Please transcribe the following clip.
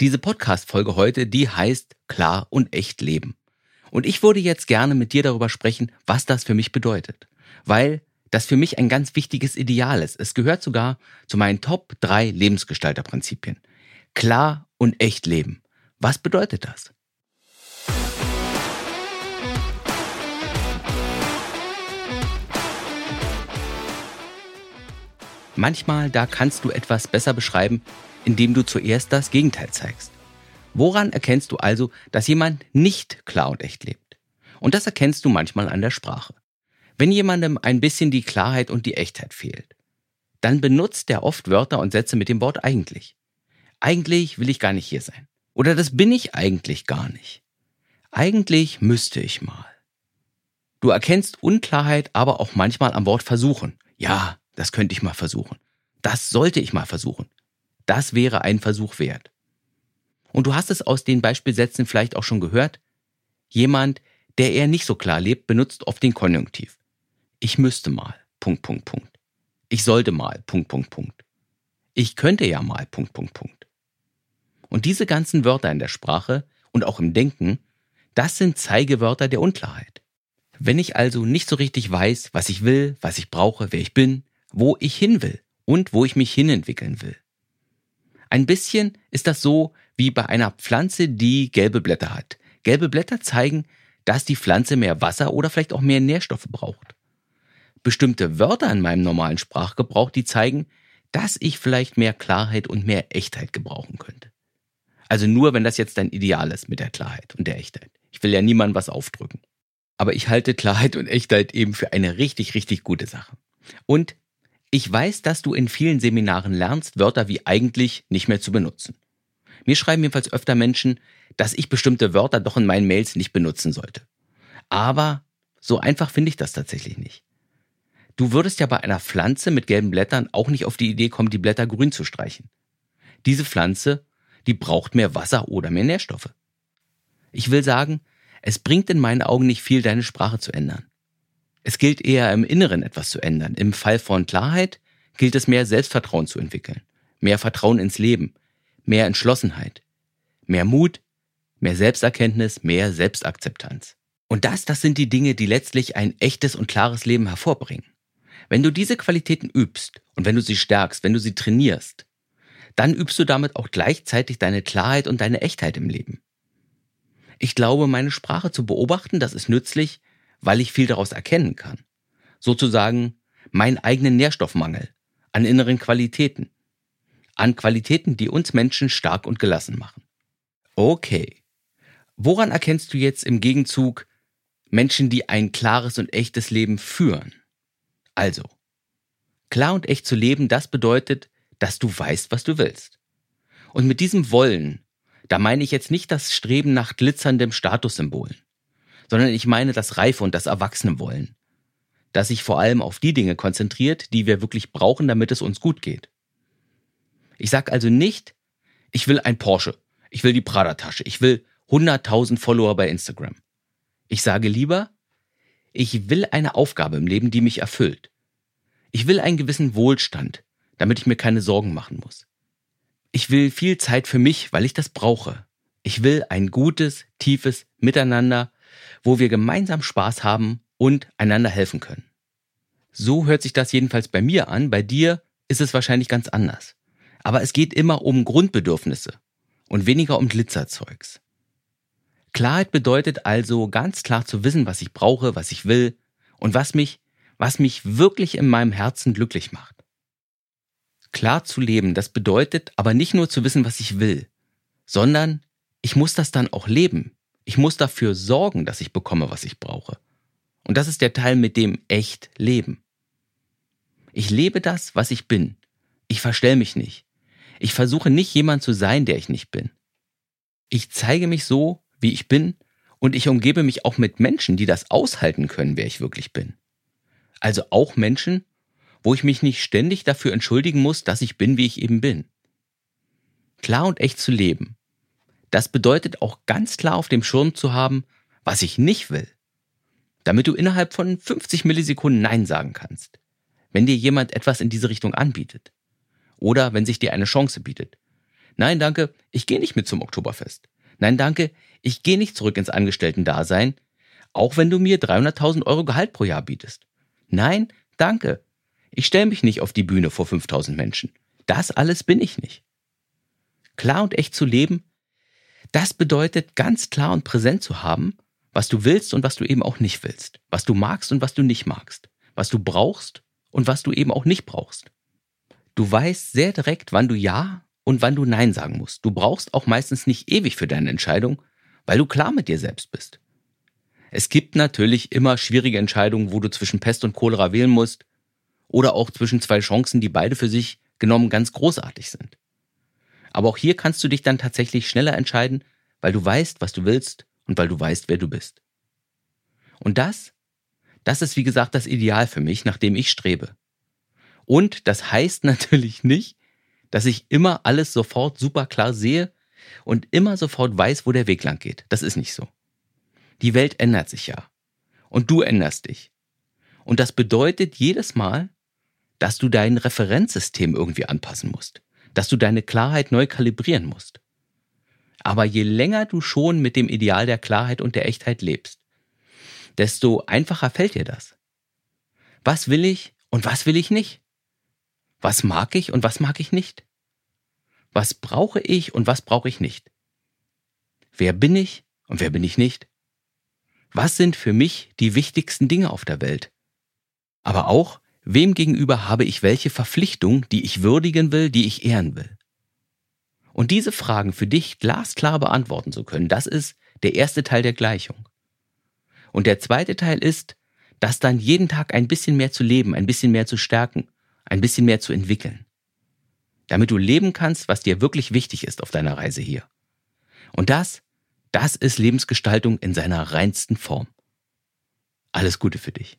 Diese Podcast-Folge heute, die heißt Klar und echt leben. Und ich würde jetzt gerne mit dir darüber sprechen, was das für mich bedeutet. Weil das für mich ein ganz wichtiges Ideal ist. Es gehört sogar zu meinen Top 3 Lebensgestalterprinzipien. Klar und echt leben. Was bedeutet das? Manchmal, da kannst du etwas besser beschreiben, indem du zuerst das Gegenteil zeigst. Woran erkennst du also, dass jemand nicht klar und echt lebt? Und das erkennst du manchmal an der Sprache. Wenn jemandem ein bisschen die Klarheit und die Echtheit fehlt, dann benutzt er oft Wörter und Sätze mit dem Wort eigentlich. Eigentlich will ich gar nicht hier sein. Oder das bin ich eigentlich gar nicht. Eigentlich müsste ich mal. Du erkennst Unklarheit aber auch manchmal am Wort versuchen. Ja, das könnte ich mal versuchen. Das sollte ich mal versuchen. Das wäre ein Versuch wert. Und du hast es aus den Beispielsätzen vielleicht auch schon gehört. Jemand, der eher nicht so klar lebt, benutzt oft den Konjunktiv. Ich müsste mal. Punkt, Punkt, Punkt. Ich sollte mal. Punkt, Punkt, Punkt. Ich könnte ja mal. Punkt, Punkt, Punkt. Und diese ganzen Wörter in der Sprache und auch im Denken, das sind Zeigewörter der Unklarheit. Wenn ich also nicht so richtig weiß, was ich will, was ich brauche, wer ich bin, wo ich hin will und wo ich mich hinentwickeln will, ein bisschen ist das so wie bei einer Pflanze, die gelbe Blätter hat. Gelbe Blätter zeigen, dass die Pflanze mehr Wasser oder vielleicht auch mehr Nährstoffe braucht. Bestimmte Wörter in meinem normalen Sprachgebrauch, die zeigen, dass ich vielleicht mehr Klarheit und mehr Echtheit gebrauchen könnte. Also nur, wenn das jetzt dein Ideal ist mit der Klarheit und der Echtheit. Ich will ja niemandem was aufdrücken. Aber ich halte Klarheit und Echtheit eben für eine richtig, richtig gute Sache. Und ich weiß, dass du in vielen Seminaren lernst, Wörter wie eigentlich nicht mehr zu benutzen. Mir schreiben jedenfalls öfter Menschen, dass ich bestimmte Wörter doch in meinen Mails nicht benutzen sollte. Aber so einfach finde ich das tatsächlich nicht. Du würdest ja bei einer Pflanze mit gelben Blättern auch nicht auf die Idee kommen, die Blätter grün zu streichen. Diese Pflanze, die braucht mehr Wasser oder mehr Nährstoffe. Ich will sagen, es bringt in meinen Augen nicht viel, deine Sprache zu ändern. Es gilt eher im Inneren etwas zu ändern. Im Fall von Klarheit gilt es mehr Selbstvertrauen zu entwickeln, mehr Vertrauen ins Leben, mehr Entschlossenheit, mehr Mut, mehr Selbsterkenntnis, mehr Selbstakzeptanz. Und das, das sind die Dinge, die letztlich ein echtes und klares Leben hervorbringen. Wenn du diese Qualitäten übst und wenn du sie stärkst, wenn du sie trainierst, dann übst du damit auch gleichzeitig deine Klarheit und deine Echtheit im Leben. Ich glaube, meine Sprache zu beobachten, das ist nützlich, weil ich viel daraus erkennen kann. Sozusagen meinen eigenen Nährstoffmangel an inneren Qualitäten. An Qualitäten, die uns Menschen stark und gelassen machen. Okay. Woran erkennst du jetzt im Gegenzug Menschen, die ein klares und echtes Leben führen? Also, klar und echt zu leben, das bedeutet, dass du weißt, was du willst. Und mit diesem Wollen, da meine ich jetzt nicht das Streben nach glitzerndem Statussymbolen sondern ich meine das Reife und das Erwachsene-Wollen. Das sich vor allem auf die Dinge konzentriert, die wir wirklich brauchen, damit es uns gut geht. Ich sag also nicht, ich will ein Porsche, ich will die Prada-Tasche, ich will 100.000 Follower bei Instagram. Ich sage lieber, ich will eine Aufgabe im Leben, die mich erfüllt. Ich will einen gewissen Wohlstand, damit ich mir keine Sorgen machen muss. Ich will viel Zeit für mich, weil ich das brauche. Ich will ein gutes, tiefes Miteinander wo wir gemeinsam Spaß haben und einander helfen können. So hört sich das jedenfalls bei mir an, bei dir ist es wahrscheinlich ganz anders. Aber es geht immer um Grundbedürfnisse und weniger um Glitzerzeugs. Klarheit bedeutet also ganz klar zu wissen, was ich brauche, was ich will und was mich, was mich wirklich in meinem Herzen glücklich macht. Klar zu leben, das bedeutet aber nicht nur zu wissen, was ich will, sondern ich muss das dann auch leben. Ich muss dafür sorgen, dass ich bekomme, was ich brauche. Und das ist der Teil mit dem echt Leben. Ich lebe das, was ich bin. Ich verstell mich nicht. Ich versuche nicht jemand zu sein, der ich nicht bin. Ich zeige mich so, wie ich bin, und ich umgebe mich auch mit Menschen, die das aushalten können, wer ich wirklich bin. Also auch Menschen, wo ich mich nicht ständig dafür entschuldigen muss, dass ich bin, wie ich eben bin. Klar und echt zu leben, das bedeutet auch ganz klar auf dem Schirm zu haben, was ich nicht will. Damit du innerhalb von 50 Millisekunden Nein sagen kannst. Wenn dir jemand etwas in diese Richtung anbietet. Oder wenn sich dir eine Chance bietet. Nein, danke, ich gehe nicht mit zum Oktoberfest. Nein, danke, ich gehe nicht zurück ins Angestellten-Dasein, auch wenn du mir 300.000 Euro Gehalt pro Jahr bietest. Nein, danke, ich stelle mich nicht auf die Bühne vor 5000 Menschen. Das alles bin ich nicht. Klar und echt zu leben, das bedeutet ganz klar und präsent zu haben, was du willst und was du eben auch nicht willst, was du magst und was du nicht magst, was du brauchst und was du eben auch nicht brauchst. Du weißt sehr direkt, wann du Ja und wann du Nein sagen musst. Du brauchst auch meistens nicht ewig für deine Entscheidung, weil du klar mit dir selbst bist. Es gibt natürlich immer schwierige Entscheidungen, wo du zwischen Pest und Cholera wählen musst, oder auch zwischen zwei Chancen, die beide für sich genommen ganz großartig sind. Aber auch hier kannst du dich dann tatsächlich schneller entscheiden, weil du weißt, was du willst und weil du weißt, wer du bist. Und das, das ist wie gesagt das Ideal für mich, nach dem ich strebe. Und das heißt natürlich nicht, dass ich immer alles sofort super klar sehe und immer sofort weiß, wo der Weg lang geht. Das ist nicht so. Die Welt ändert sich ja. Und du änderst dich. Und das bedeutet jedes Mal, dass du dein Referenzsystem irgendwie anpassen musst, dass du deine Klarheit neu kalibrieren musst. Aber je länger du schon mit dem Ideal der Klarheit und der Echtheit lebst, desto einfacher fällt dir das. Was will ich und was will ich nicht? Was mag ich und was mag ich nicht? Was brauche ich und was brauche ich nicht? Wer bin ich und wer bin ich nicht? Was sind für mich die wichtigsten Dinge auf der Welt? Aber auch, Wem gegenüber habe ich welche Verpflichtung, die ich würdigen will, die ich ehren will? Und diese Fragen für dich glasklar beantworten zu können, das ist der erste Teil der Gleichung. Und der zweite Teil ist, das dann jeden Tag ein bisschen mehr zu leben, ein bisschen mehr zu stärken, ein bisschen mehr zu entwickeln. Damit du leben kannst, was dir wirklich wichtig ist auf deiner Reise hier. Und das, das ist Lebensgestaltung in seiner reinsten Form. Alles Gute für dich.